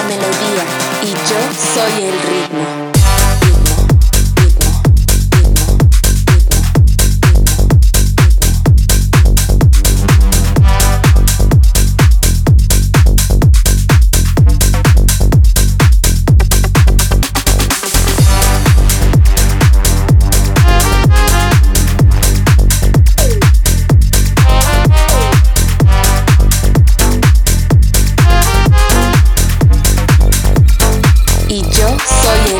la melodía y yo soy el ritmo. Y yo soy